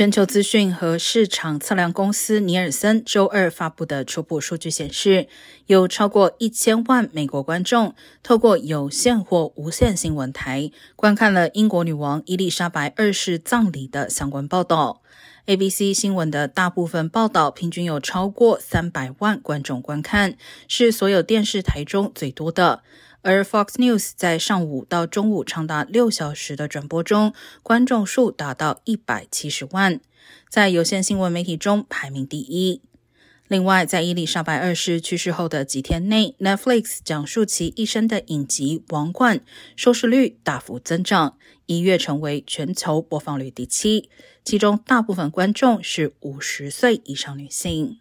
全球资讯和市场测量公司尼尔森周二发布的初步数据显示，有超过一千万美国观众透过有线或无线新闻台观看了英国女王伊丽莎白二世葬礼的相关报道。ABC 新闻的大部分报道平均有超过三百万观众观看，是所有电视台中最多的。而 Fox News 在上午到中午长达六小时的转播中，观众数达到一百七十万，在有线新闻媒体中排名第一。另外，在伊丽莎白二世去世后的几天内，Netflix 讲述其一生的影集《王冠》收视率大幅增长，一跃成为全球播放率第七，其中大部分观众是五十岁以上女性。